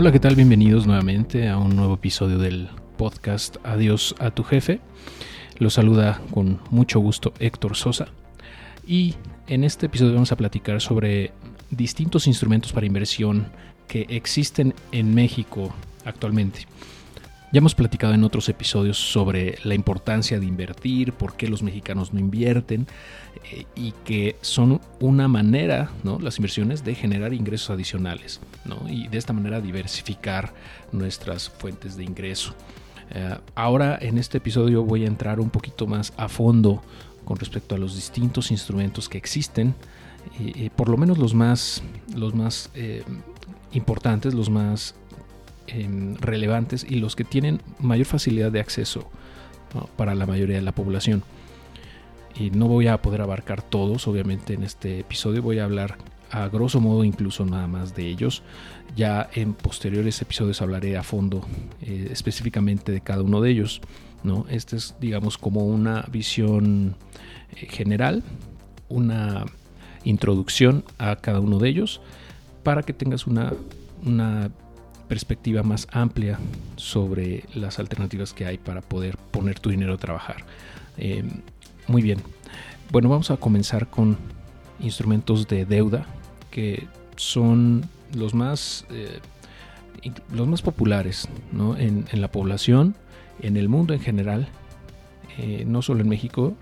Hola, ¿qué tal? Bienvenidos nuevamente a un nuevo episodio del podcast Adiós a tu jefe. Los saluda con mucho gusto Héctor Sosa. Y en este episodio vamos a platicar sobre distintos instrumentos para inversión que existen en México actualmente. Ya hemos platicado en otros episodios sobre la importancia de invertir, por qué los mexicanos no invierten eh, y que son una manera, ¿no? las inversiones, de generar ingresos adicionales ¿no? y de esta manera diversificar nuestras fuentes de ingreso. Eh, ahora en este episodio voy a entrar un poquito más a fondo con respecto a los distintos instrumentos que existen, por lo menos los más, los más eh, importantes, los más Em, relevantes y los que tienen mayor facilidad de acceso para la mayoría de la población. Y no voy a poder abarcar todos, obviamente, en este episodio. Voy a hablar a grosso modo incluso nada más de ellos. Ya en posteriores episodios hablaré a fondo eh, específicamente de cada uno de ellos. ¿no? Este es, digamos, como una visión eh, general, una introducción a cada uno de ellos para que tengas una, una perspectiva más amplia sobre las alternativas que hay para poder poner tu dinero a trabajar. Eh, muy bien. Bueno, vamos a comenzar con instrumentos de deuda que son los más, eh, los más populares en, la población, en el mundo en general, eh, no solo en México.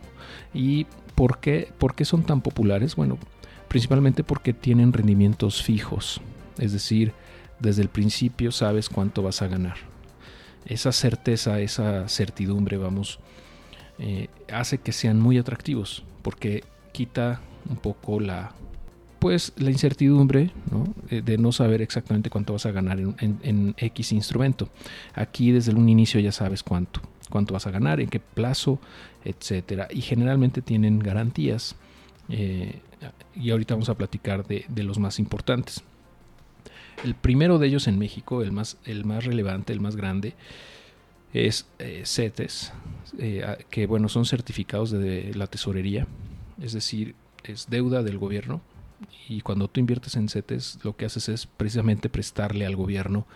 ¿Y por qué, por qué son tan populares? Bueno, principalmente porque tienen rendimientos fijos, es decir, desde el principio sabes cuánto vas a ganar. Esa certeza, esa certidumbre, vamos, eh, hace que sean muy atractivos porque quita un poco la pues la incertidumbre eh, de no saber exactamente cuánto vas a ganar en, X instrumento. Aquí desde un inicio ya sabes cuánto, cuánto vas a ganar, en qué plazo, etcétera. Y generalmente tienen garantías. Eh, y ahorita vamos a platicar de los más importantes. El primero de ellos en México, el más, el más relevante, el más grande, es eh, CETES, eh, que bueno, son certificados de la tesorería, es decir, es deuda del gobierno. Y cuando tú inviertes en CETES, lo que haces es precisamente prestarle al gobierno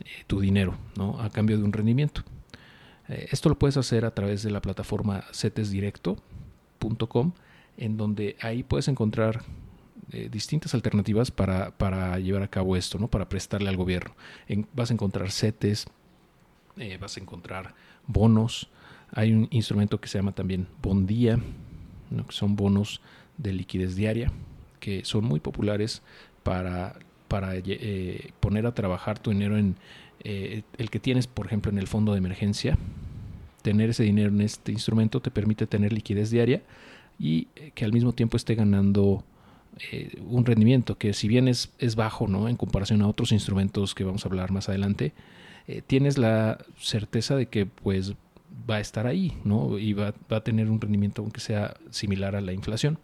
eh, tu dinero, ¿no? A cambio de un rendimiento. esto lo puedes hacer a través de la plataforma cetesdirecto.com, en donde ahí puedes encontrar eh, distintas alternativas para, para, llevar a cabo esto, ¿no? para prestarle al gobierno. vas a encontrar CETES, eh, vas a encontrar bonos, hay un instrumento que se llama también Bondía, que son bonos de liquidez diaria, que son muy populares para, para eh, poner a trabajar tu dinero en el que tienes, por ejemplo, en el fondo de emergencia. Tener ese dinero en este instrumento te permite tener liquidez diaria y que al mismo tiempo esté ganando eh, un rendimiento que si bien es, es, bajo ¿no? en comparación a otros instrumentos que vamos a hablar más adelante, eh, tienes la certeza de que pues va a estar ahí ¿no? y va, va, a tener un rendimiento aunque sea similar a la inflación.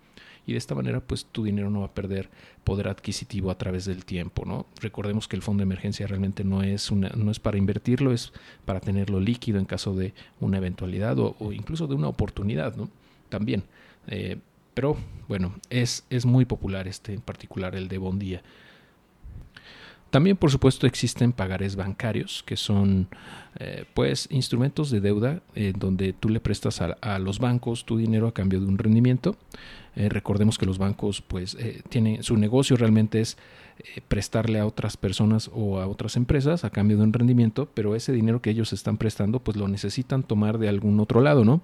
Y de esta manera pues tu dinero no va a perder poder adquisitivo a través del tiempo. ¿no? Recordemos que el fondo de emergencia realmente no es, una, no es para invertirlo, es para tenerlo líquido en caso de una eventualidad o, incluso de una oportunidad. ¿no? También. Eh, pero bueno, es, es muy popular este en particular, el de Bondía. También, por supuesto, existen pagares bancarios, que son eh, pues instrumentos de deuda en donde tú le prestas a, los bancos tu dinero a cambio de un rendimiento. Eh, recordemos que los bancos, pues, eh, tienen su negocio realmente es prestarle a otras personas o a otras empresas a cambio de un rendimiento, pero ese dinero que ellos están prestando, pues lo necesitan tomar de algún otro lado, ¿no?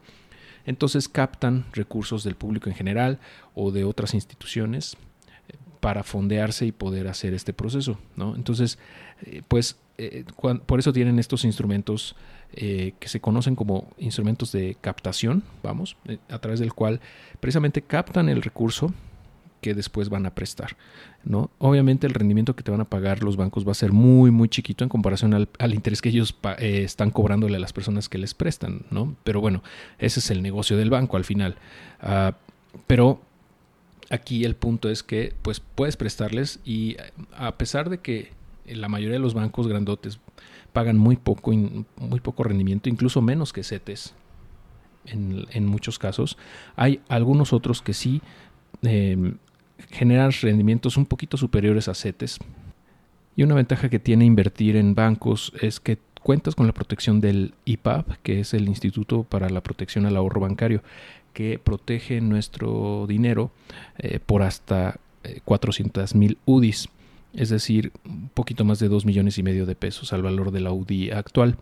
Entonces captan recursos del público en general o de otras instituciones eh, para fondearse y poder hacer este proceso. ¿no? Entonces, eh, pues eh, por eso tienen estos instrumentos que se conocen como instrumentos de captación, vamos, a través del cual precisamente captan el recurso que después van a prestar. ¿no? Obviamente el rendimiento que te van a pagar los bancos va a ser muy, muy chiquito en comparación al, interés que ellos eh, están cobrándole a las personas que les prestan. ¿no? Pero bueno, ese es el negocio del banco al final. Ah, pero aquí el punto es que pues puedes prestarles y a pesar de que la mayoría de los bancos grandotes pagan muy poco, muy poco rendimiento, incluso menos que CETES en, muchos casos, hay algunos otros que sí eh, generan rendimientos un poquito superiores a CETES. Y una ventaja que tiene invertir en bancos es que cuentas con la protección del IPAP, que es el Instituto para la Protección al Ahorro Bancario, que protege nuestro dinero eh, por hasta 400 eh, mil UDIs, es decir, un poquito más de 2 millones y medio de pesos al valor de la UDI actual.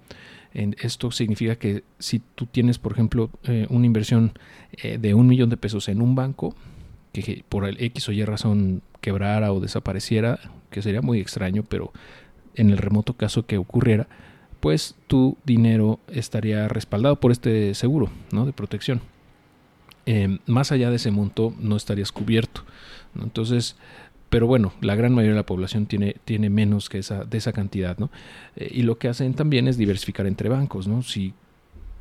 esto significa que si tú tienes, por ejemplo, eh, una inversión de un millón de pesos en un banco, que por el X o Y razón quebrara o desapareciera, que sería muy extraño, pero en el remoto caso que ocurriera, pues tu dinero estaría respaldado por este seguro ¿no? de protección. Em, más allá de ese monto no estarías cubierto. Entonces, pero bueno, la gran mayoría de la población tiene, tiene menos que esa, de esa cantidad, ¿no? Eh, y lo que hacen también es diversificar entre bancos, ¿no? Si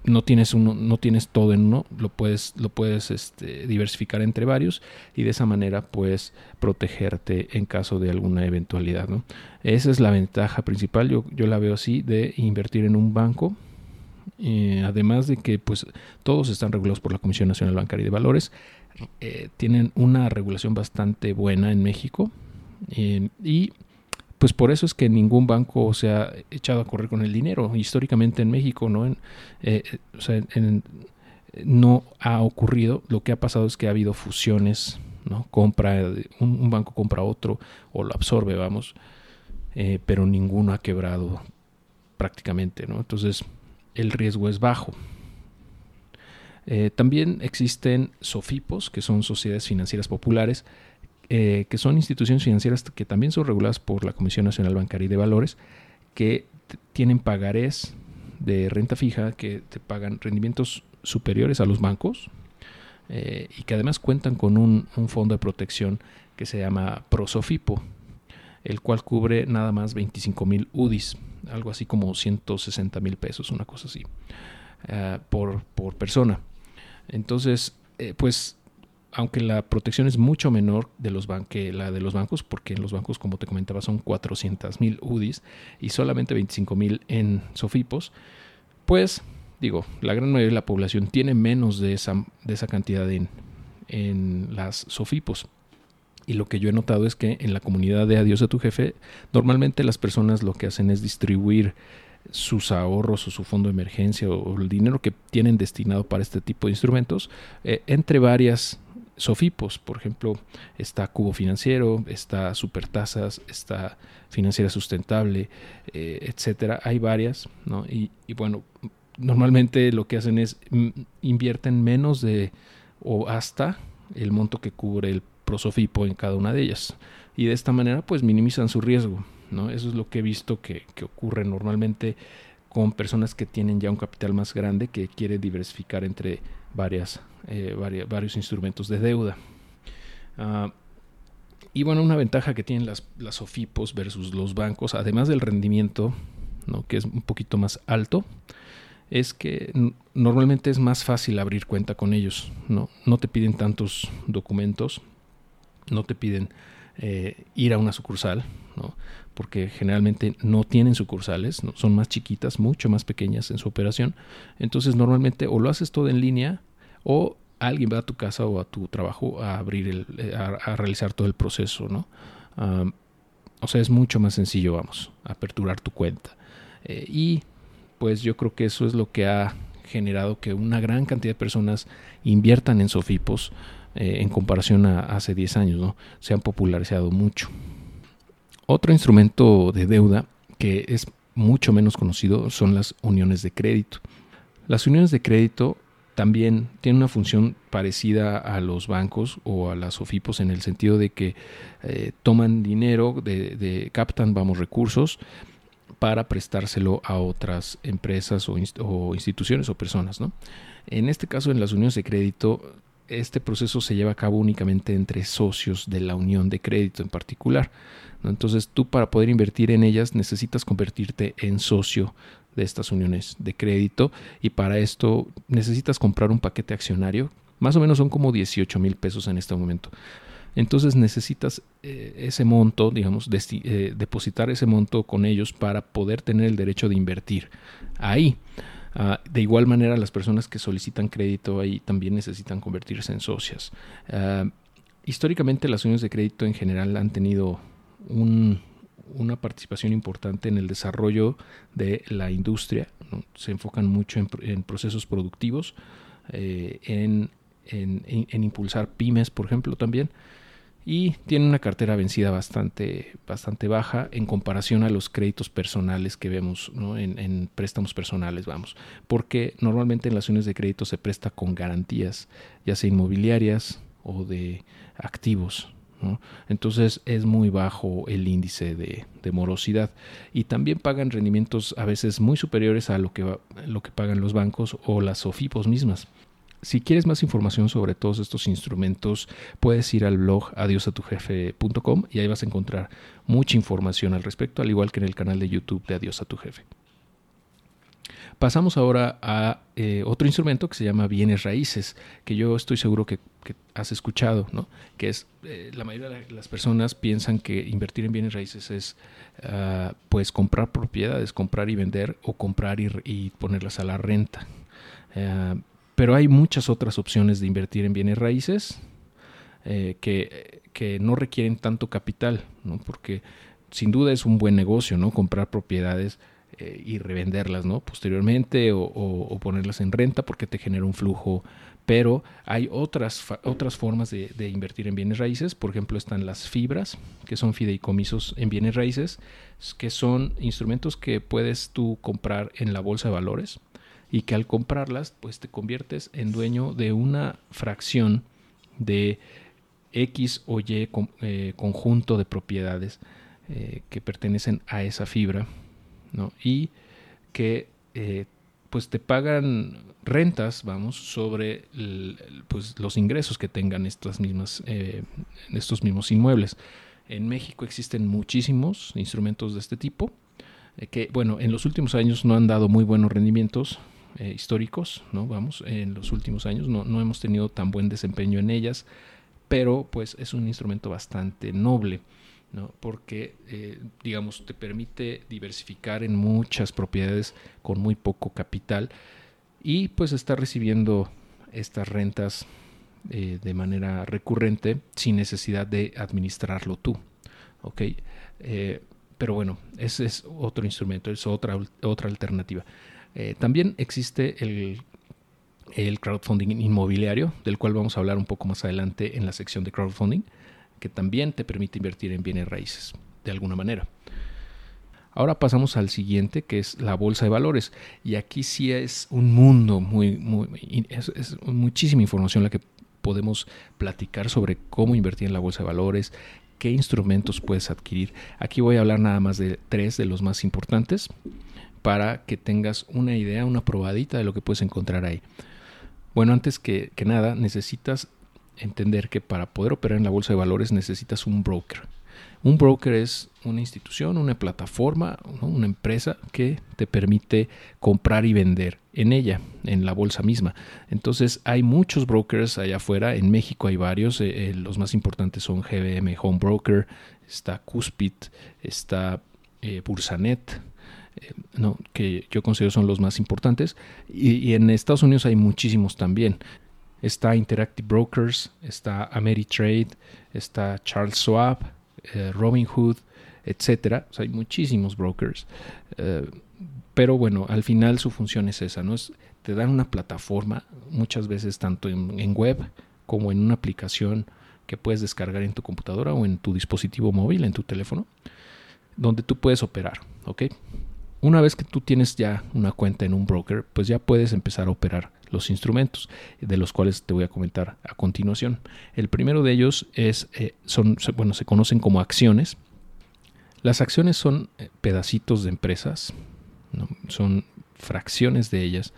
no tienes uno, no tienes todo en uno, lo puedes, lo puedes este, diversificar entre varios y de esa manera puedes protegerte en caso de alguna eventualidad. ¿no? Esa es la ventaja principal, yo, yo la veo así, de invertir en un banco. Eh, además de que pues todos están regulados por la Comisión Nacional Bancaria de Valores, eh, tienen una regulación bastante buena en México eh, y pues por eso es que ningún banco se ha echado a correr con el dinero. Históricamente en México no, en, eh, no ha ocurrido. Lo que ha pasado es que ha habido fusiones, ¿no? Compra, un, banco compra otro o lo absorbe, vamos, eh, pero ninguno ha quebrado prácticamente, ¿no? Entonces el riesgo es bajo. Eh, también existen SOFIPOS, que son sociedades financieras populares, eh, que son instituciones financieras que también son reguladas por la Comisión Nacional Bancaria y de Valores, que tienen pagarés de renta fija, que te pagan rendimientos superiores a los bancos eh, y que además cuentan con un, fondo de protección que se llama Prosofipo, el cual cubre nada más 25 mil UDIs, algo así como 160 mil pesos, una cosa así, eh, por, por persona. Entonces, pues aunque la protección es mucho menor de los que la de los bancos, porque en los bancos, como te comentaba, son 400 mil UDIs y solamente 25 mil en Sofipos, pues digo, la gran mayoría de la población tiene menos de esa, de esa cantidad en, en las Sofipos. Y lo que yo he notado es que en la comunidad de Adiós a tu jefe, normalmente las personas lo que hacen es distribuir sus ahorros o su fondo de emergencia o, el dinero que tienen destinado para este tipo de instrumentos eh, entre varias Sofipos, por ejemplo, está Cubo Financiero, está Supertasas, está Financiera Sustentable, eh, etcétera. Hay varias, ¿no? Y, bueno, normalmente lo que hacen es mm, invierten menos de o hasta el monto que cubre el prosofipo en cada una de ellas. Y de esta manera, pues minimizan su riesgo, ¿no? Eso es lo que he visto que, que ocurre normalmente con personas que tienen ya un capital más grande que quiere diversificar entre varias, eh, varios instrumentos de deuda. Ah, y bueno, una ventaja que tienen las, las OFIPOS versus los bancos, además del rendimiento, ¿no? que es un poquito más alto, es que normalmente es más fácil abrir cuenta con ellos. No, no te piden tantos documentos, no te piden eh, ir a una sucursal. Porque generalmente no tienen sucursales, son más chiquitas, mucho más pequeñas en su operación. Entonces normalmente o lo haces todo en línea o alguien va a tu casa o a tu trabajo a abrir el, eh, a, realizar todo el proceso, ¿no? o sea, es mucho más sencillo, vamos, aperturar tu cuenta. Eh, y pues yo creo que eso es lo que ha generado que una gran cantidad de personas inviertan en Sofipos eh, en comparación a hace 10 años, ¿no? Se han popularizado mucho. Otro instrumento de deuda que es mucho menos conocido son las uniones de crédito. Las uniones de crédito también tienen una función parecida a los bancos o a las OFIPOS en el sentido de que eh, toman dinero, de, captan, vamos, recursos para prestárselo a otras empresas o, instituciones o personas. ¿no? En este caso, en las uniones de crédito, este proceso se lleva a cabo únicamente entre socios de la unión de crédito en particular. Entonces tú para poder invertir en ellas necesitas convertirte en socio de estas uniones de crédito y para esto necesitas comprar un paquete accionario. Más o menos son como 18 mil pesos en este momento. Entonces necesitas eh, ese monto, digamos, eh, depositar ese monto con ellos para poder tener el derecho de invertir ahí. Ah, de igual manera, las personas que solicitan crédito ahí también necesitan convertirse en socias. Ah, históricamente, las uniones de crédito en general han tenido una participación importante en el desarrollo de la industria. Se enfocan mucho en, procesos productivos, eh, en, en, impulsar pymes, por ejemplo, también y tiene una cartera vencida bastante, bastante baja en comparación a los créditos personales que vemos en, préstamos personales, vamos, porque normalmente en las uniones de crédito se presta con garantías, ya sea inmobiliarias o de activos. Entonces es muy bajo el índice de, de, morosidad y también pagan rendimientos a veces muy superiores a lo que, lo que pagan los bancos o las SOFIPOS mismas. Si quieres más información sobre todos estos instrumentos, puedes ir al blog adiosatujefe.com y ahí vas a encontrar mucha información al respecto, al igual que en el canal de YouTube de Adiós a tu Jefe. Pasamos ahora a eh, otro instrumento que se llama bienes raíces, que yo estoy seguro que, has escuchado, ¿no? que es eh, la mayoría de las personas piensan que invertir en bienes raíces es ah, pues comprar propiedades, comprar y vender o comprar y, ponerlas a la renta. Ah, pero hay muchas otras opciones de invertir en bienes raíces eh, que, que, no requieren tanto capital, ¿no? porque sin duda es un buen negocio, ¿no? Comprar propiedades eh, y revenderlas, ¿no? Posteriormente o, ponerlas en renta porque te genera un flujo. Pero hay otras, otras formas de, de, invertir en bienes raíces. Por ejemplo, están las fibras, que son fideicomisos en bienes raíces, que son instrumentos que puedes tú comprar en la bolsa de valores y que al comprarlas pues te conviertes en dueño de una fracción de X o Y eh, conjunto de propiedades eh, que pertenecen a esa fibra ¿no? y que eh, pues te pagan rentas vamos sobre pues los ingresos que tengan estas mismas estos mismos inmuebles en México existen muchísimos instrumentos de este tipo que bueno en los últimos años no han dado muy buenos rendimientos eh, históricos, ¿no? Vamos, en los últimos años no, no, hemos tenido tan buen desempeño en ellas, pero pues es un instrumento bastante noble, ¿no? Porque, eh, digamos, te permite diversificar en muchas propiedades con muy poco capital y pues está recibiendo estas rentas eh, de manera recurrente sin necesidad de administrarlo tú, ¿ok? pero bueno, ese es otro instrumento, es otra, otra alternativa. Eh, también existe el, crowdfunding inmobiliario, del cual vamos a hablar un poco más adelante en la sección de crowdfunding, que también te permite invertir en bienes raíces, de alguna manera. Ahora pasamos al siguiente, que es la bolsa de valores. Y aquí sí es un mundo muy, muy es, muchísima información la que podemos platicar sobre cómo invertir en la bolsa de valores, qué instrumentos puedes adquirir. Aquí voy a hablar nada más de tres de los más importantes para que tengas una idea, una probadita de lo que puedes encontrar ahí. Bueno, antes que, nada, necesitas entender que para poder operar en la bolsa de valores necesitas un broker. Un broker es una institución, una plataforma, una empresa que te permite comprar y vender en ella, en la bolsa misma. Entonces hay muchos brokers allá afuera, en México hay varios, eh, eh, los más importantes son GBM Home Broker, está Cuspid, está eh, Bursanet, eh, no, que yo considero son los más importantes. Y, en Estados Unidos hay muchísimos también. Está Interactive Brokers, está Ameritrade, está Charles Schwab, eh, Robinhood, etcétera. hay muchísimos brokers. Eh, pero bueno, al final su función es esa, ¿no? Es, te dan una plataforma, muchas veces tanto en, en web como en una aplicación que puedes descargar en tu computadora o en tu dispositivo móvil, en tu teléfono, donde tú puedes operar, ¿ok? Una vez que tú tienes ya una cuenta en un broker, pues ya puedes empezar a operar los instrumentos, de los cuales te voy a comentar a continuación. El primero de ellos es, eh, son, bueno, se conocen como acciones. Las acciones son eh, pedacitos de empresas, son fracciones de ellas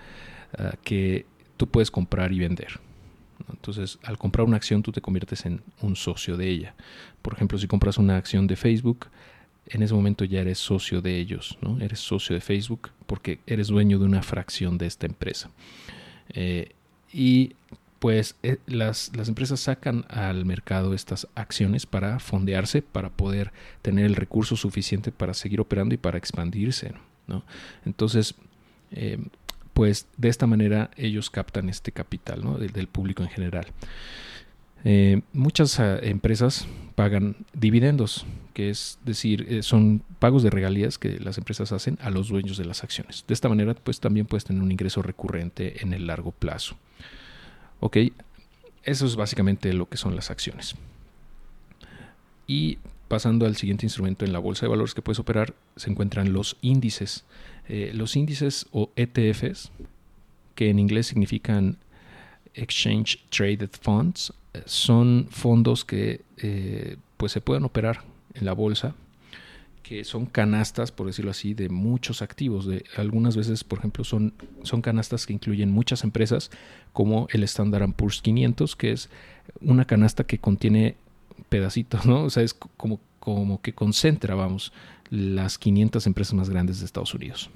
ah, que tú puedes comprar y vender. Entonces, al comprar una acción, tú te conviertes en un socio de ella. Por ejemplo, si compras una acción de Facebook, en ese momento ya eres socio de ellos, ¿no? Eres socio de Facebook porque eres dueño de una fracción de esta empresa. Eh, y pues eh, las, las, empresas sacan al mercado estas acciones para fondearse, para poder tener el recurso suficiente para seguir operando y para expandirse. ¿no? Entonces, eh, pues de esta manera ellos captan este capital ¿no? del, del, público en general. Eh, muchas uh, empresas pagan dividendos, que es decir, eh, son pagos de regalías que las empresas hacen a los dueños de las acciones. De esta manera, pues también puedes tener un ingreso recurrente en el largo plazo. Ok, eso es básicamente lo que son las acciones. Y pasando al siguiente instrumento en la bolsa de valores que puedes operar, se encuentran los índices. Eh, los índices o ETFs, que en inglés significan Exchange Traded Funds, son fondos que eh, pues se pueden operar en la bolsa que son canastas, por decirlo así, de muchos activos. De, algunas veces, por ejemplo, son, son canastas que incluyen muchas empresas, como el Standard Poor's 500, que es una canasta que contiene pedacitos, ¿no? O sea, es como, como que concentra, vamos, las 500 empresas más grandes de Estados Unidos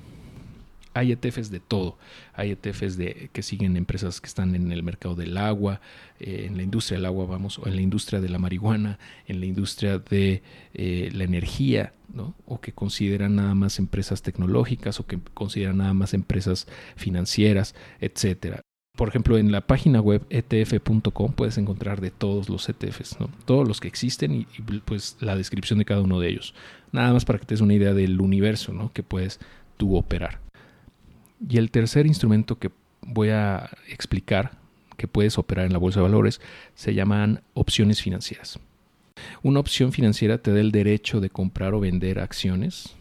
hay ETFs de todo. Hay ETFs de, que siguen empresas que están en el mercado del agua, eh, en la industria del agua, vamos, o en la industria de la marihuana, en la industria de eh, la energía, ¿no? o que consideran nada más empresas tecnológicas, o que consideran nada más empresas financieras, etcétera. Por ejemplo, en la página web etf.com puedes encontrar de todos los ETFs, ¿no? todos los que existen y, pues la descripción de cada uno de ellos. Nada más para que te des una idea del universo ¿no? que puedes tú operar. Y el tercer instrumento que voy a explicar que puedes operar en la bolsa de valores se llaman opciones financieras. Una opción financiera te da el derecho de comprar o vender acciones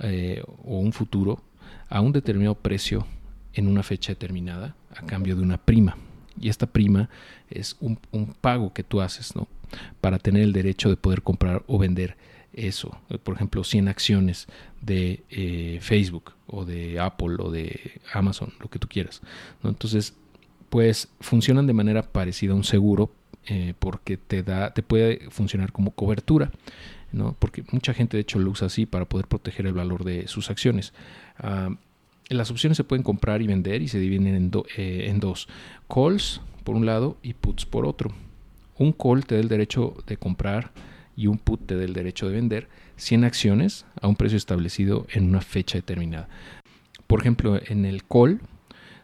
eh, o un futuro a un determinado precio en una fecha determinada a cambio de una prima. Y esta prima es un, un pago que tú haces ¿no? para tener el derecho de poder comprar o vender eso. Por ejemplo, 100 acciones de eh, Facebook o de Apple o de Amazon, lo que tú quieras. ¿no? Entonces, pues funcionan de manera parecida a un seguro eh, porque te da, te puede funcionar como cobertura. ¿no? Porque mucha gente de hecho lo usa así para poder proteger el valor de sus acciones. Uh, las opciones se pueden comprar y vender y se dividen en, eh, en dos. Calls por un lado y puts por otro. Un call te da el derecho de comprar y un put te da el derecho de vender 100 acciones a un precio establecido en una fecha determinada. Por ejemplo, en el call,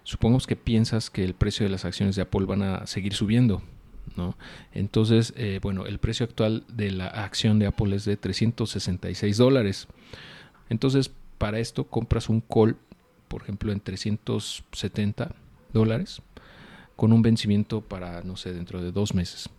supongamos que piensas que el precio de las acciones de Apple van a seguir subiendo. ¿no? Entonces, eh, bueno, el precio actual de la acción de Apple es de 366 dólares. Entonces, para esto compras un call, por ejemplo, en 370 dólares, con un vencimiento para, no sé, dentro de dos meses.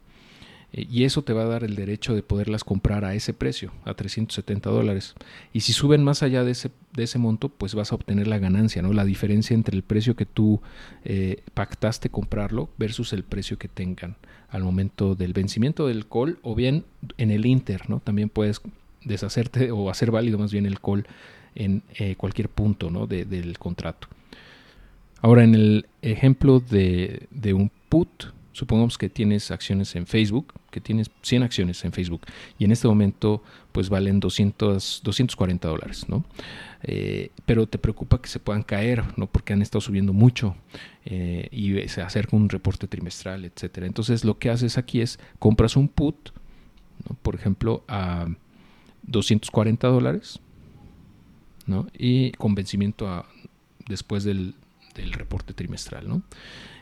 Eh, y eso te va a dar el derecho de poderlas comprar a ese precio, a 370 dólares. Y si suben más allá de ese, de ese monto, pues vas a obtener la ganancia, ¿no? La diferencia entre el precio que tú eh, pactaste comprarlo versus el precio que tengan al momento del vencimiento del call o bien en el inter, ¿no? También puedes deshacerte o hacer válido más bien el call en eh, cualquier punto ¿no? de, del contrato. Ahora, en el ejemplo de, de un put, supongamos que tienes acciones en Facebook, que tienes 100 acciones en Facebook y en este momento pues valen 200, 240 dólares, ¿no? Eh, pero te preocupa que se puedan caer, ¿no? Porque han estado subiendo mucho eh, y se acerca un reporte trimestral, etcétera. Entonces lo que haces aquí es compras un put, ¿no? por ejemplo, a 240 dólares, ¿no? Y con vencimiento a, después del, del reporte trimestral, ¿no?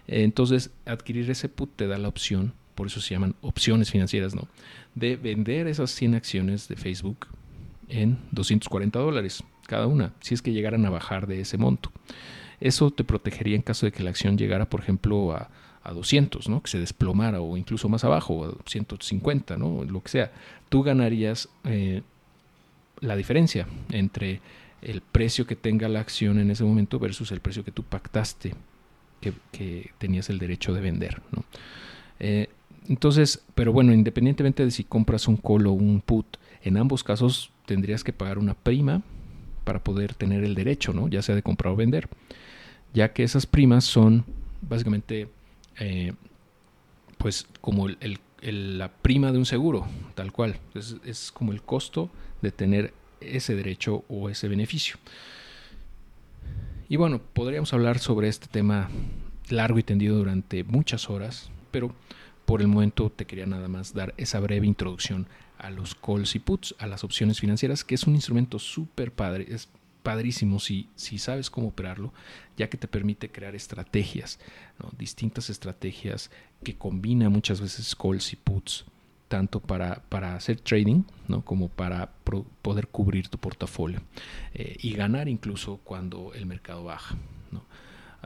Entonces, adquirir ese put te da la opción, por eso se llaman opciones financieras, ¿no? De vender esas 100 acciones de Facebook en 240 dólares cada una, si es que llegaran a bajar de ese monto. Eso te protegería en caso de que la acción llegara, por ejemplo, a, a 200, ¿no? Que se desplomara o incluso más abajo, a 150, ¿no? Lo que sea. Tú ganarías eh, la diferencia entre el precio que tenga la acción en ese momento versus el precio que tú pactaste que, tenías el derecho de vender. Eh, entonces, pero bueno, independientemente de si compras un call o un put, en ambos casos tendrías que pagar una prima para poder tener el derecho, ya sea de comprar o vender, ya que esas primas son básicamente eh, pues como la prima de un seguro, tal cual. Es como el costo de tener ese derecho o ese beneficio. Y bueno, podríamos hablar sobre este tema largo y tendido durante muchas horas, pero por el momento te quería nada más dar esa breve introducción a los calls y puts, a las opciones financieras, que es un instrumento súper padre, es padrísimo si, si sabes cómo operarlo, ya que te permite crear estrategias, distintas estrategias que combina muchas veces calls y puts, tanto para, para hacer trading ¿no? como para poder cubrir tu portafolio eh, y ganar incluso cuando el mercado baja.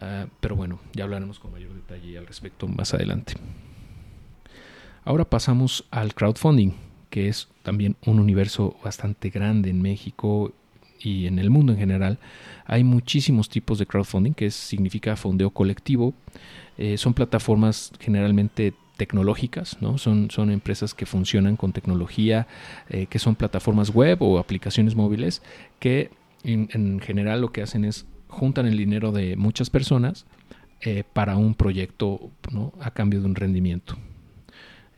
Ah, pero bueno, ya hablaremos con mayor detalle al respecto más adelante. Ahora pasamos al crowdfunding, que es también un universo bastante grande en México y en el mundo en general. Hay muchísimos tipos de crowdfunding, que significa fondeo colectivo. Eh, son plataformas generalmente tecnológicas, ¿no? Son, son empresas que funcionan con tecnología, eh, que son plataformas web o aplicaciones móviles, que en, general lo que hacen es juntan el dinero de muchas personas eh, para un proyecto ¿no? a cambio de un rendimiento.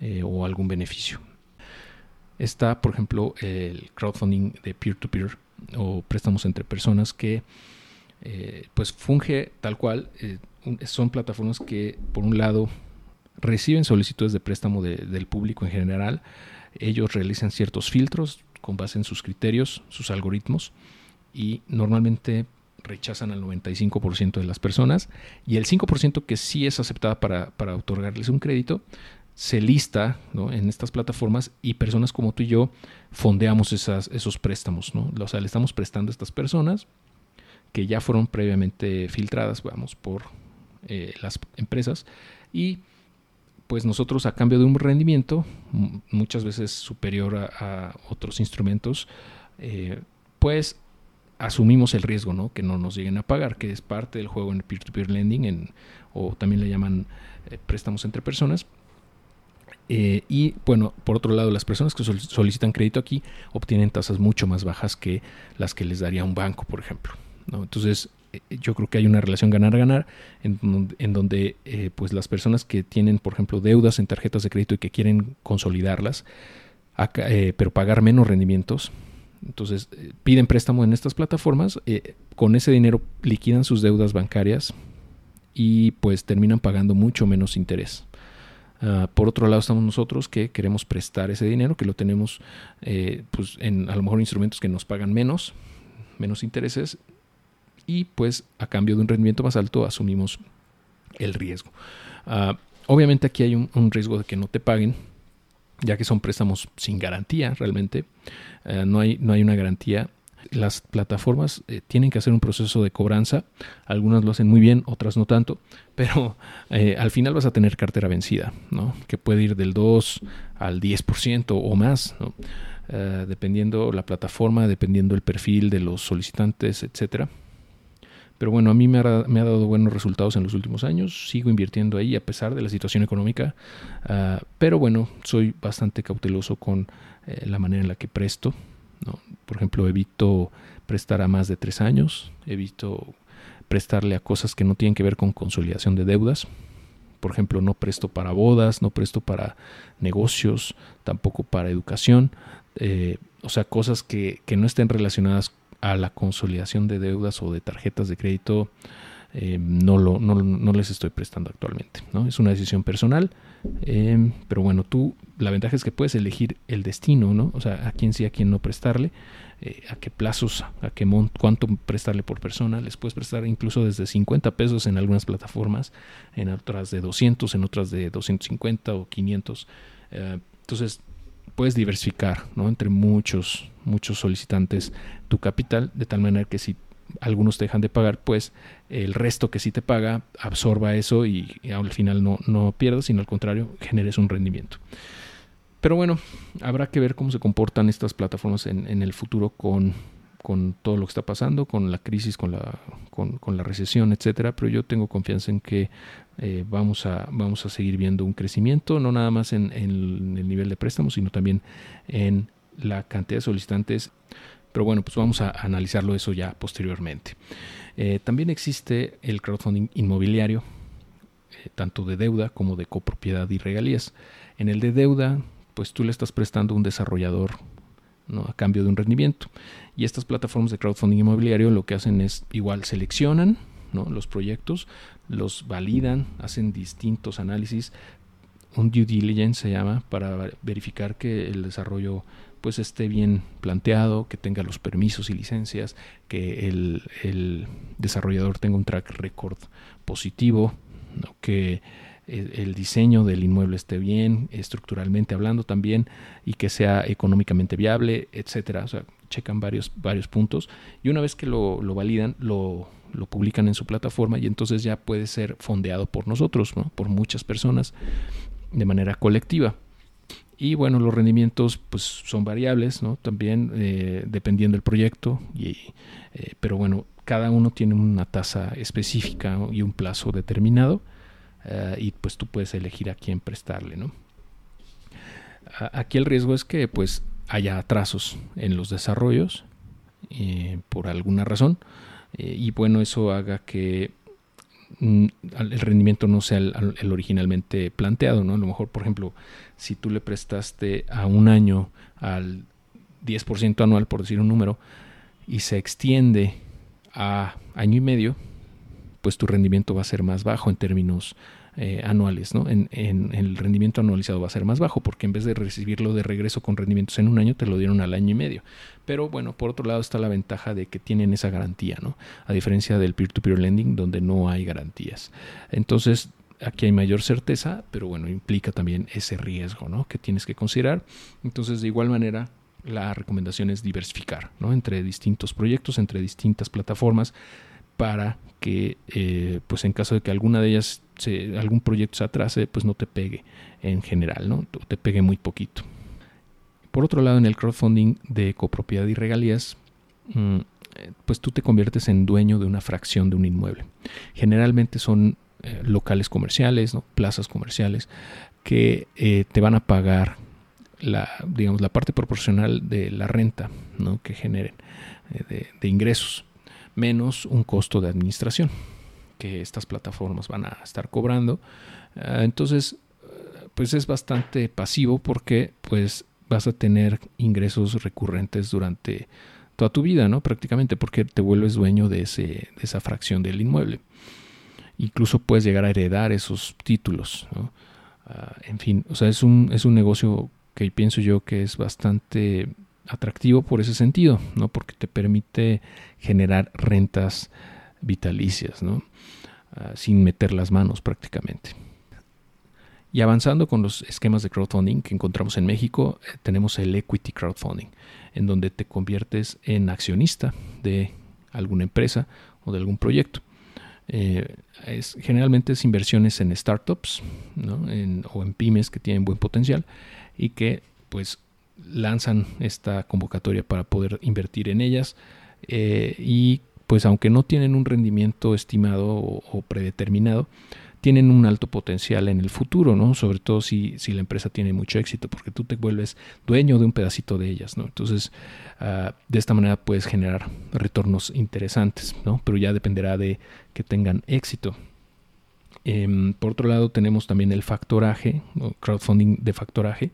Eh, o algún beneficio. Está, por ejemplo, el crowdfunding de peer-to-peer o préstamos entre personas que pues funge tal cual. Son plataformas que, por un lado, reciben solicitudes de préstamo del público en general. Ellos realizan ciertos filtros con base en sus criterios, sus algoritmos, y normalmente rechazan al 95% de las personas y el 5% que sí es aceptada para, para otorgarles un crédito se lista en estas plataformas y personas como tú y yo fondeamos esas, esos préstamos. ¿no? O sea, le estamos prestando a estas personas que ya fueron previamente filtradas, vamos, por eh, las empresas y pues nosotros a cambio de un rendimiento muchas veces superior a, otros instrumentos, eh, pues asumimos el riesgo, ¿no? Que no nos lleguen a pagar, que es parte del juego en peer-to-peer lending, en, o también le llaman eh, préstamos entre personas. Eh, y bueno, por otro lado, las personas que solicitan crédito aquí obtienen tasas mucho más bajas que las que les daría un banco, por ejemplo. Entonces, yo creo que hay una relación ganar-ganar en, en, donde eh, pues las personas que tienen, por ejemplo, deudas en tarjetas de crédito y que quieren consolidarlas, pero pagar menos rendimientos, entonces piden préstamo en estas plataformas, con ese dinero liquidan sus deudas bancarias y pues terminan pagando mucho menos interés. Ah, por otro lado estamos nosotros que queremos prestar ese dinero, que lo tenemos eh, pues en a lo mejor instrumentos que nos pagan menos, menos intereses y pues a cambio de un rendimiento más alto asumimos el riesgo. Ah, obviamente aquí hay un, riesgo de que no te paguen, ya que son préstamos sin garantía realmente. Ah, no, hay, no hay una garantía las plataformas eh, tienen que hacer un proceso de cobranza. Algunas lo hacen muy bien, otras no tanto, pero eh, al final vas a tener cartera vencida, ¿no? que puede ir del 2 al 10% o más, ¿no? Eh, dependiendo la plataforma, dependiendo el perfil de los solicitantes, etcétera. Pero bueno, a mí me ha, dado buenos resultados en los últimos años. Sigo invirtiendo ahí a pesar de la situación económica. Ah, pero bueno, soy bastante cauteloso con la manera en la que presto. Por ejemplo, evito prestar a más de tres años, evito prestarle a cosas que no tienen que ver con consolidación de deudas. Por ejemplo, no presto para bodas, no presto para negocios, tampoco para educación. Eh, o sea, cosas que, no estén relacionadas a la consolidación de deudas o de tarjetas de crédito, eh, no, lo, no, les estoy prestando actualmente. ¿no? Es una decisión personal, eh, pero bueno, tú la ventaja es que puedes elegir el destino, ¿no? O sea, a quién sí, a quién no prestarle, eh, a qué plazos, a qué cuánto prestarle por persona. Les puedes prestar incluso desde 50 pesos en algunas plataformas, en otras de 200, en otras de 250 o 500. Eh, entonces, puedes diversificar, ¿no? Entre muchos, muchos solicitantes tu capital, de tal manera que si algunos te dejan de pagar, pues el resto que sí te paga absorba eso y, al final no, no pierdas, sino al contrario, generes un rendimiento. Pero bueno, habrá que ver cómo se comportan estas plataformas en, el futuro con, todo lo que está pasando, con la crisis, con la, con, la recesión, etcétera. Pero yo tengo confianza en que eh, vamos, a, vamos a seguir viendo un crecimiento, no nada más en, el nivel de préstamos, sino también en la cantidad de solicitantes. Pero bueno, pues vamos a analizarlo eso ya posteriormente. Eh, también existe el crowdfunding inmobiliario eh, tanto de deuda como de copropiedad y regalías. En el de deuda, pues tú le estás prestando a un desarrollador a cambio de un rendimiento. Y estas plataformas de crowdfunding inmobiliario lo que hacen es igual seleccionan los proyectos, los validan, hacen distintos análisis, un due diligence se llama, para verificar que el desarrollo pues esté bien planteado, que tenga los permisos y licencias, que el, desarrollador tenga un track record positivo, que el, diseño del inmueble esté bien, estructuralmente hablando también, y que sea económicamente viable, etcétera. O sea, checan varios, varios puntos y una vez que lo, validan, lo, lo, publican en su plataforma y entonces ya puede ser fondeado por nosotros, por muchas personas de manera colectiva. Y bueno, los rendimientos pues son variables, ¿no? También eh, dependiendo del proyecto, y, eh, pero bueno, cada uno tiene una tasa específica y un plazo determinado eh, y pues tú puedes elegir a quién prestarle, ¿no? Aquí el riesgo es que pues haya atrasos en los desarrollos por alguna razón y bueno, eso haga que Mm, el rendimiento no sea el, originalmente planteado, ¿no? A lo mejor, por ejemplo, si tú le prestaste a un año al 10% anual, por decir un número, y se extiende a año y medio, pues tu rendimiento va a ser más bajo en términos eh, anuales, ¿no? En, el rendimiento anualizado va a ser más bajo porque en vez de recibirlo de regreso con rendimientos en un año, te lo dieron al año y medio. Pero bueno, por otro lado está la ventaja de que tienen esa garantía, ¿no? A diferencia del peer-to-peer lending donde no hay garantías. Entonces, aquí hay mayor certeza, pero bueno, implica también ese riesgo, ¿no? Que tienes que considerar. Entonces, de igual manera, la recomendación es diversificar, ¿no? Entre distintos proyectos, entre distintas plataformas para que eh, pues en caso de que alguna de ellas se, algún proyecto se atrase pues no te pegue en general no te pegue muy poquito por otro lado en el crowdfunding de copropiedad y regalías mm, pues tú te conviertes en dueño de una fracción de un inmueble generalmente son eh, locales comerciales ¿no? plazas comerciales que eh, te van a pagar la digamos la parte proporcional de la renta ¿no? que generen de ingresos menos un costo de administración que estas plataformas van a estar cobrando. Ah, entonces, pues es bastante pasivo porque pues vas a tener ingresos recurrentes durante toda tu vida, ¿no? Prácticamente porque te vuelves dueño de, ese, de esa fracción del inmueble. Incluso puedes llegar a heredar esos títulos, ah, en fin, o sea, es un, es un negocio que pienso yo que es bastante atractivo por ese sentido, ¿no? Porque te permite generar rentas vitalicias, ¿no? Ah, sin meter las manos prácticamente. Y avanzando con los esquemas de crowdfunding que encontramos en México, eh, tenemos el equity crowdfunding, en donde te conviertes en accionista de alguna empresa o de algún proyecto. Eh, es, generalmente es inversiones en startups o en pymes que tienen buen potencial y que pues lanzan esta convocatoria para poder invertir en ellas eh, y pues aunque no tienen un rendimiento estimado o, predeterminado, tienen un alto potencial en el futuro, ¿no? Sobre todo si, si, la empresa tiene mucho éxito, porque tú te vuelves dueño de un pedacito de ellas, ¿no? Entonces, ah, de esta manera puedes generar retornos interesantes, ¿no? Pero ya dependerá de que tengan éxito. Em, por otro lado, tenemos también el factoraje, crowdfunding de factoraje,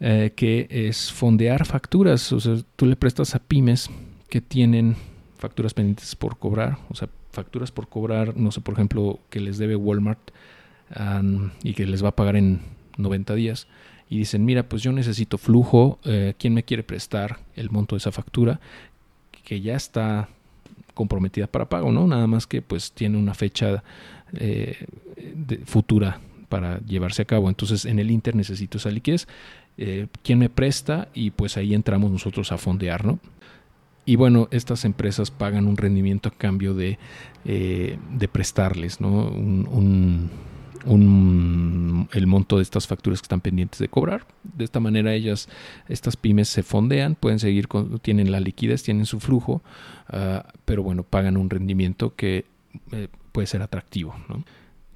eh, que es fondear facturas. O sea, tú le prestas a pymes que tienen facturas pendientes por cobrar, o sea, facturas por cobrar, no sé, por ejemplo, que les debe Walmart y que les va a pagar en 90 días. Y dicen, mira, pues yo necesito flujo, eh, ¿quién me quiere prestar el monto de esa factura? Que ya está comprometida para pago, ¿no? Nada más que pues tiene una fecha eh, futura para llevarse a cabo. Entonces en el Inter necesito esa liquidez eh, quién me presta y pues ahí entramos nosotros a fondear, ¿no? Y bueno, estas empresas pagan un rendimiento a cambio de, eh, prestarles, ¿no? El monto de estas facturas que están pendientes de cobrar. De esta manera ellas, estas pymes se fondean, pueden seguir, con, tienen la liquidez, tienen su flujo, ah, pero bueno, pagan un rendimiento que eh, puede ser atractivo, ¿no?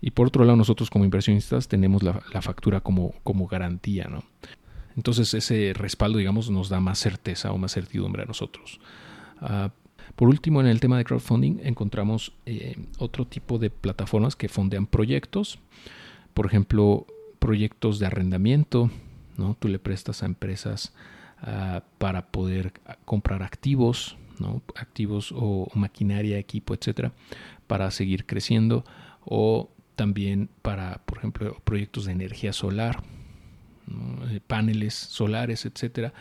Y por otro lado, nosotros como inversionistas tenemos la, la factura como, como garantía, ¿no? Entonces ese respaldo, digamos, nos da más certeza o más certidumbre a nosotros. Ah, Por último, en el tema de crowdfunding encontramos eh, otro tipo de plataformas que fondean proyectos, por ejemplo, proyectos de arrendamiento, ¿no? Tú le prestas a empresas ah, para poder comprar activos, ¿no? Activos o, maquinaria, equipo, etcétera, para seguir creciendo o también para, por ejemplo, proyectos de energía solar, eh, paneles solares, etcétera.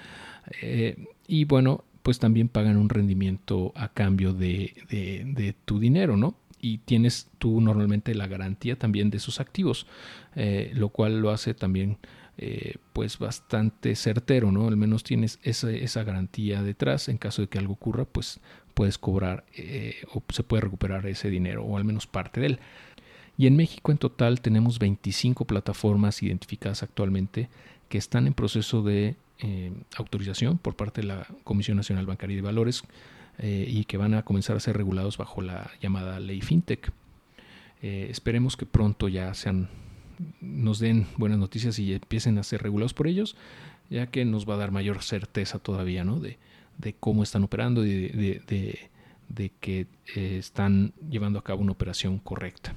Eh, y bueno, pues también pagan un rendimiento a cambio de, tu dinero, ¿no? Y tienes tú normalmente la garantía también de esos activos, eh, lo cual lo hace también pues bastante certero, ¿no? Al menos tienes esa, esa, garantía detrás. En caso de que algo ocurra, pues puedes cobrar o se puede recuperar ese dinero o al menos parte de él. Y en México en total tenemos 25 plataformas identificadas actualmente que están en proceso de eh, autorización por parte de la Comisión Nacional Bancaria y de Valores eh, y que van a comenzar a ser regulados bajo la llamada ley FinTech. Eh, esperemos que pronto ya nos den buenas noticias y empiecen a ser regulados por ellos, ya que nos va a dar mayor certeza todavía ¿no? de, cómo están operando y de que están llevando a cabo una operación correcta.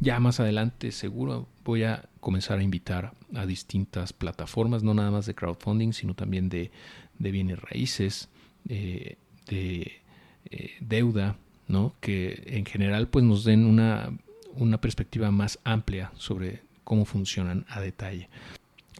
Ya más adelante seguro voy a comenzar a invitar a distintas plataformas, no nada más de crowdfunding, sino también de, bienes raíces, eh, de eh, deuda, ¿no? que en general pues nos den una, una perspectiva más amplia sobre cómo funcionan a detalle.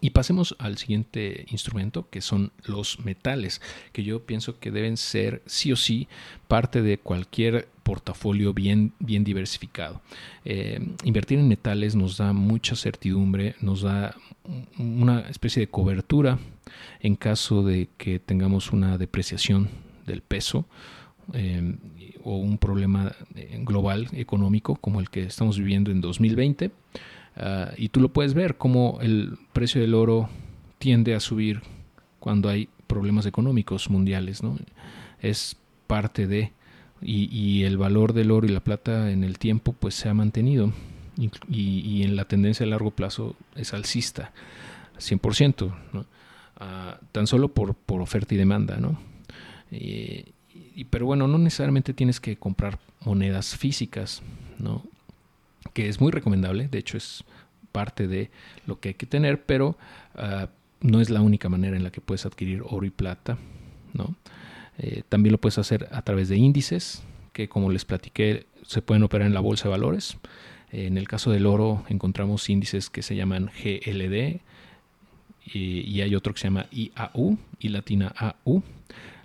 Y pasemos al siguiente instrumento, que son los metales, que yo pienso que deben ser sí o sí parte de cualquier portafolio bien, bien diversificado. Eh, invertir en metales nos da mucha certidumbre, nos da una especie de cobertura en caso de que tengamos una depreciación del peso eh, o un problema eh, global económico como el que estamos viviendo en 2020. Ah, y tú lo puedes ver como el precio del oro tiende a subir cuando hay problemas económicos mundiales, ¿no? Es parte de y, el valor del oro y la plata en el tiempo pues se ha mantenido y, en la tendencia a largo plazo es alcista 100%, ¿no? Ah, tan solo por, por, oferta y demanda, ¿no? y, pero bueno, no necesariamente tienes que comprar monedas físicas, ¿no? Que es muy recomendable, de hecho es parte de lo que hay que tener, pero ah, no es la única manera en la que puedes adquirir oro y plata, ¿no? Eh, también lo puedes hacer a través de índices, que como les platiqué, se pueden operar en la bolsa de valores. en el caso del oro encontramos índices que se llaman GLD y, y hay otro que se llama IAU y latina AU,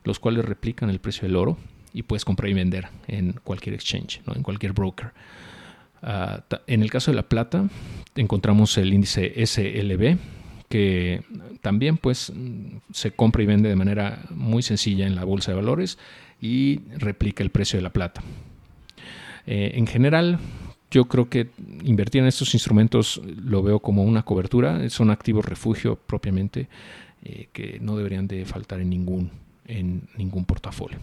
los cuales replican el precio del oro y puedes comprar y vender en cualquier exchange, ¿no? en cualquier broker. Ah, en el caso de la plata, encontramos el índice SLB, que también pues se compra y vende de manera muy sencilla en la bolsa de valores y replica el precio de la plata. Eh, en general, yo creo que invertir en estos instrumentos lo veo como una cobertura, son activos refugio propiamente eh, que no deberían de faltar en ningún, en ningún portafolio.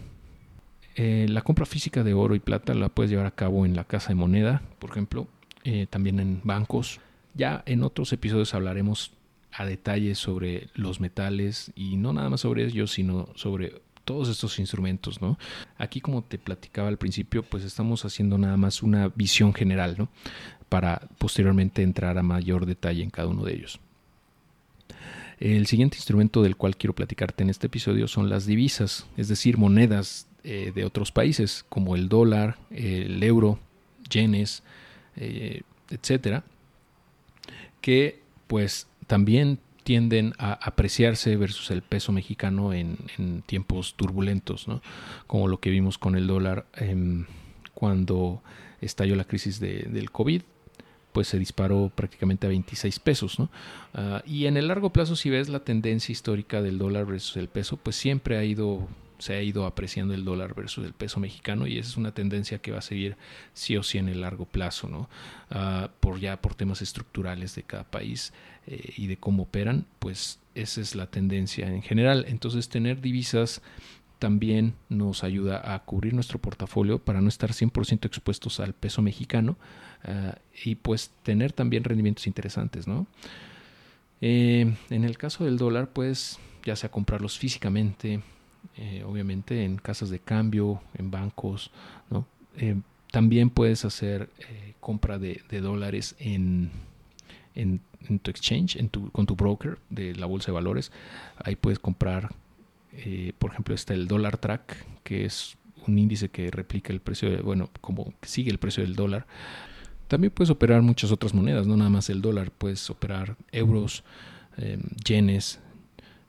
Eh, la compra física de oro y plata la puedes llevar a cabo en la casa de moneda, por ejemplo, eh, también en bancos. Ya en otros episodios hablaremos a detalle sobre los metales y no nada más sobre ellos, sino sobre todos estos instrumentos, ¿no? Aquí, como te platicaba al principio, pues estamos haciendo nada más una visión general, ¿no? Para posteriormente entrar a mayor detalle en cada uno de ellos. El siguiente instrumento del cual quiero platicarte en este episodio son las divisas, es decir, monedas eh, de otros países como el dólar, el euro, yenes, eh, etcétera, que pues también tienden a apreciarse versus el peso mexicano en, tiempos turbulentos, ¿no? como lo que vimos con el dólar em, cuando estalló la crisis del COVID, pues se disparó prácticamente a 26 pesos. ¿no? Ah, y en el largo plazo, si ves la tendencia histórica del dólar versus el peso, pues siempre ha ido se ha ido apreciando el dólar versus el peso mexicano y esa es una tendencia que va a seguir sí o sí en el largo plazo, ¿no? Ah, por ya por temas estructurales de cada país eh, y de cómo operan, pues esa es la tendencia en general. Entonces tener divisas también nos ayuda a cubrir nuestro portafolio para no estar 100% expuestos al peso mexicano ah, y pues tener también rendimientos interesantes, ¿no? Eh, en el caso del dólar, pues ya sea comprarlos físicamente, eh, obviamente en casas de cambio, en bancos. Eh, también puedes hacer eh, compra de, dólares en, en, tu exchange, en tu, con tu broker de la bolsa de valores. Ahí puedes comprar, por ejemplo, está el dólar track, que es un índice que replica el precio, de, bueno, como sigue el precio del dólar. También puedes operar muchas otras monedas, no nada más el dólar, puedes operar euros, yenes,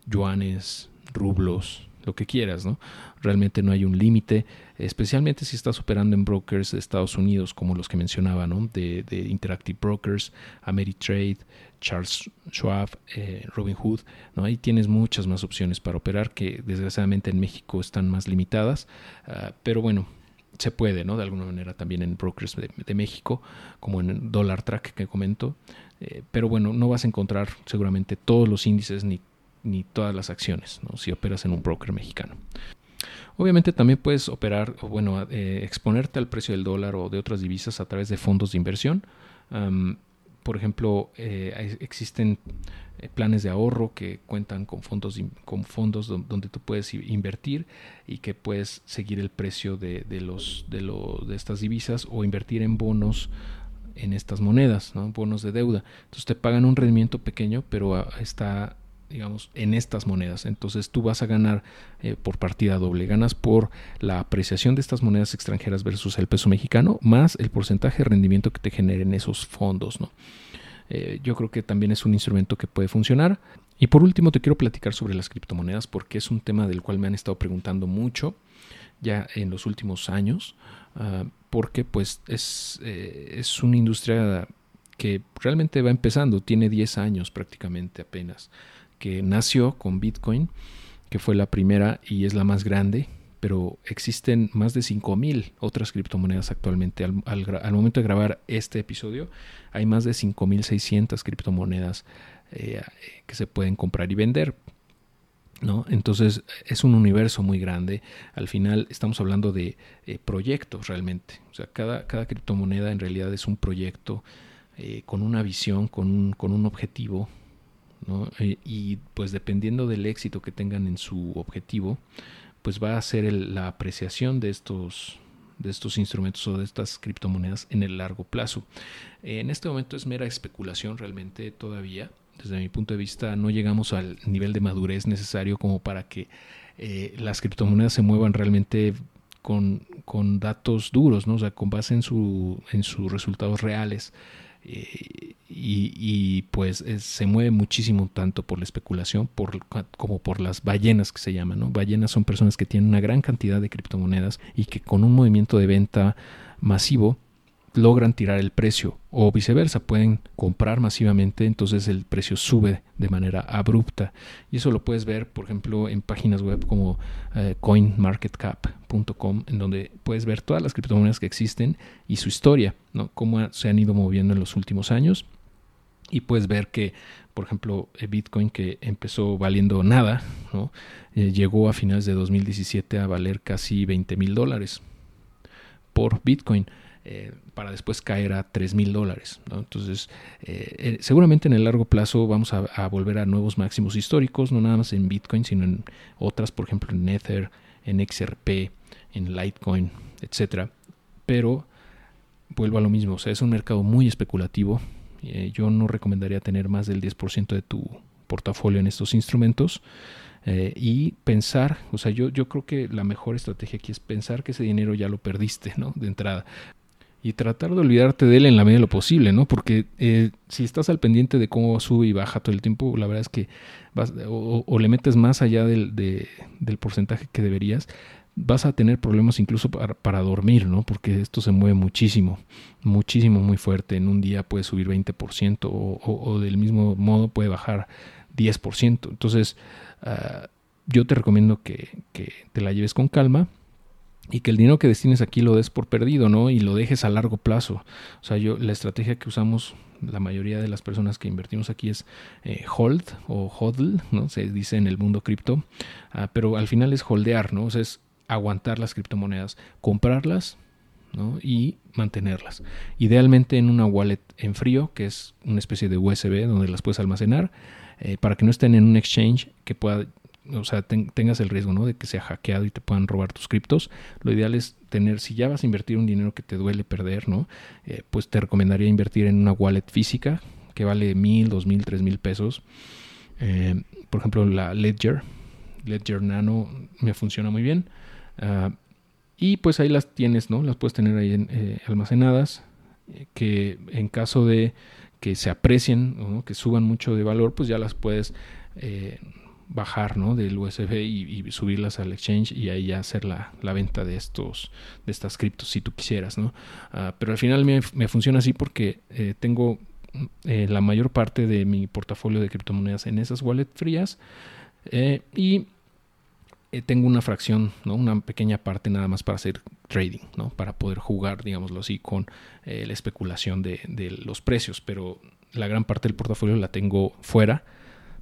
yuanes, rublos, lo que quieras, ¿no? Realmente no hay un límite, especialmente si estás operando en brokers de Estados Unidos, como los que mencionaba, ¿no? De, Interactive Brokers, Ameritrade, Charles Schwab, eh, Robinhood, ¿no? Ahí tienes muchas más opciones para operar que desgraciadamente en México están más limitadas, ah, pero bueno, se puede, ¿no? De alguna manera también en brokers de, México, como en Dollar Track que comento. Eh, pero bueno, no vas a encontrar seguramente todos los índices ni ni todas las acciones, si operas en un broker mexicano. Obviamente también puedes operar, o bueno, eh, exponerte al precio del dólar o de otras divisas a través de fondos de inversión. por ejemplo, eh, existen eh, planes de ahorro que cuentan con fondos, con fondos donde tú puedes invertir y que puedes seguir el precio de, los, de, de estas divisas o invertir en bonos en estas monedas, ¿no? bonos de deuda. Entonces te pagan un rendimiento pequeño, pero está digamos, en estas monedas. Entonces tú vas a ganar eh, por partida doble. Ganas por la apreciación de estas monedas extranjeras versus el peso mexicano, más el porcentaje de rendimiento que te generen esos fondos. ¿no? Eh, yo creo que también es un instrumento que puede funcionar. Y por último te quiero platicar sobre las criptomonedas porque es un tema del cual me han estado preguntando mucho ya en los últimos años. Ah, porque pues es, eh, es una industria que realmente va empezando, tiene 10 años prácticamente apenas que nació con Bitcoin, que fue la primera y es la más grande, pero existen más de 5.000 otras criptomonedas actualmente. Al, momento de grabar este episodio, hay más de 5.600 criptomonedas eh, que se pueden comprar y vender. ¿No? Entonces es un universo muy grande. Al final estamos hablando de eh, proyectos realmente. O sea, cada, cada, criptomoneda en realidad es un proyecto eh, con una visión, con un, con un objetivo, eh, y pues dependiendo del éxito que tengan en su objetivo, pues va a ser la apreciación de estos, de estos instrumentos o de estas criptomonedas en el largo plazo. en este momento es mera especulación realmente todavía. Desde mi punto de vista no llegamos al nivel de madurez necesario como para que eh, las criptomonedas se muevan realmente con, con, datos duros, ¿no? sea, con base en, su, en sus resultados reales. Eh, y, pues se mueve muchísimo tanto por la especulación por, como por las ballenas que se llaman. ¿no? Ballenas son personas que tienen una gran cantidad de criptomonedas y que con un movimiento de venta masivo logran tirar el precio o viceversa, pueden comprar masivamente, entonces el precio sube de manera abrupta. Y eso lo puedes ver, por ejemplo, en páginas web como eh, coinmarketcap.com, en donde puedes ver todas las criptomonedas que existen y su historia, ¿no? cómo se han ido moviendo en los últimos años. Y puedes ver que, por ejemplo, Bitcoin, que empezó valiendo nada, ¿no? Eh, llegó a finales de 2017 a valer casi 20 mil dólares por Bitcoin. Eh, para después caer a 3 mil dólares. Entonces, eh, eh, seguramente en el largo plazo vamos a, volver a nuevos máximos históricos, no nada más en Bitcoin, sino en otras, por ejemplo, en Ether, en XRP, en Litecoin, etcétera. Pero vuelvo a lo mismo, o sea, es un mercado muy especulativo. yo no recomendaría tener más del 10% de tu portafolio en estos instrumentos. y pensar, o sea, yo, yo creo que la mejor estrategia aquí es pensar que ese dinero ya lo perdiste, ¿no? De entrada y tratar de olvidarte de él en la medida de lo posible, ¿no? Porque eh, si estás al pendiente de cómo sube y baja todo el tiempo, la verdad es que vas, o, le metes más allá del, porcentaje que deberías, vas a tener problemas incluso para, dormir, ¿no? Porque esto se mueve muchísimo, muchísimo, muy fuerte. En un día puede subir 20% o, o del mismo modo puede bajar 10%. Entonces, uh, yo te recomiendo que te la lleves con calma y que el dinero que destines aquí lo des por perdido, ¿no? Y lo dejes a largo plazo. O sea, yo la estrategia que usamos la mayoría de las personas que invertimos aquí es eh, hold o hodl, ¿no? Se dice en el mundo cripto, ah, pero al final es holdear, ¿no? O sea, es aguantar las criptomonedas, comprarlas. Y mantenerlas. Idealmente en una wallet en frío, que es una especie de USB donde las puedes almacenar, eh, para que no estén en un exchange que pueda o sea, tengas el riesgo, ¿no? De que sea hackeado y te puedan robar tus criptos. Lo ideal es tener, si ya vas a invertir un dinero que te duele perder, ¿no? Eh, pues te recomendaría invertir en una wallet física que vale mil, dos mil, tres mil pesos. Eh, por ejemplo, la Ledger, Ledger Nano me funciona muy bien. Ah, y pues ahí las tienes, ¿no? Las puedes tener ahí eh, almacenadas, que en caso de que se aprecien, que suban mucho de valor, pues ya las puedes bajar ¿no? del USB y, subirlas al exchange y ahí ya hacer la, venta de estos de estas criptos si tú quisieras ¿no? Ah, pero al final me, funciona así porque eh, tengo eh, la mayor parte de mi portafolio de criptomonedas en esas wallets frías eh, y tengo una fracción, ¿no? una pequeña parte nada más para hacer trading, ¿no? para poder jugar, digámoslo así, con la especulación de, de los precios, pero la gran parte del portafolio la tengo fuera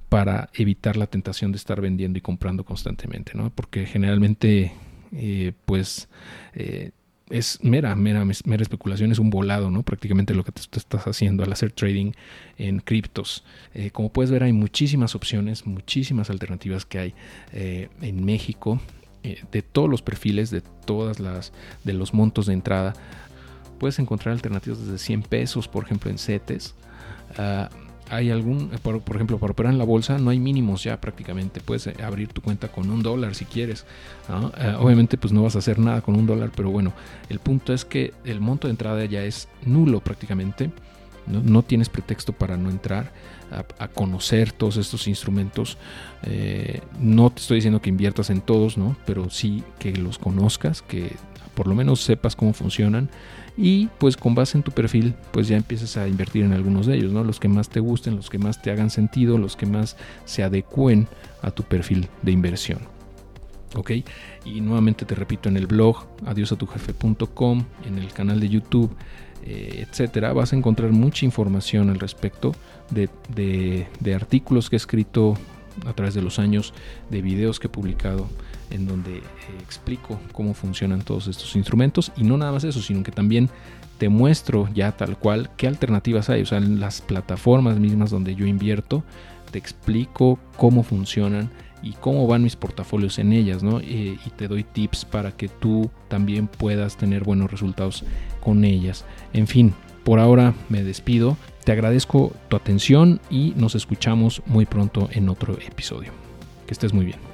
para evitar la tentación de estar vendiendo y comprando constantemente, ¿no? Porque generalmente, eh, pues, eh, es mera, mera, mera especulación, es un volado, ¿no? Prácticamente lo que te, estás haciendo al hacer trading en criptos. Eh, como puedes ver, hay muchísimas opciones, muchísimas alternativas que hay en México, de todos los perfiles, de todas las, de los montos de entrada. Puedes encontrar alternativas desde 100 pesos, por ejemplo, en CETES. Ah, hay algún, eh, por, ejemplo, para operar en la bolsa no hay mínimos ya prácticamente. Puedes eh, abrir tu cuenta con un dólar si quieres. Eh, obviamente pues no vas a hacer nada con un dólar, pero bueno, el punto es que el monto de entrada ya es nulo prácticamente. No, tienes pretexto para no entrar a, conocer todos estos instrumentos. no te estoy diciendo que inviertas en todos, ¿no? pero sí que los conozcas, que por lo menos sepas cómo funcionan y pues con base en tu perfil pues ya empiezas a invertir en algunos de ellos, ¿no? Los que más te gusten, los que más te hagan sentido, los que más se adecuen a tu perfil de inversión. ¿Ok? Y nuevamente te repito en el blog adiosatujefe.com, en el canal de YouTube, eh, etcétera, vas a encontrar mucha información al respecto de, de artículos que he escrito a través de los años, de videos que he publicado en donde eh, explico cómo funcionan todos estos instrumentos y no nada más eso, sino que también te muestro ya tal cual qué alternativas hay, o sea, en las plataformas mismas donde yo invierto, te explico cómo funcionan y cómo van mis portafolios en ellas, ¿no? Eh, y te doy tips para que tú también puedas tener buenos resultados con ellas. En fin, por ahora me despido. Te agradezco tu atención y nos escuchamos muy pronto en otro episodio. Que estés muy bien.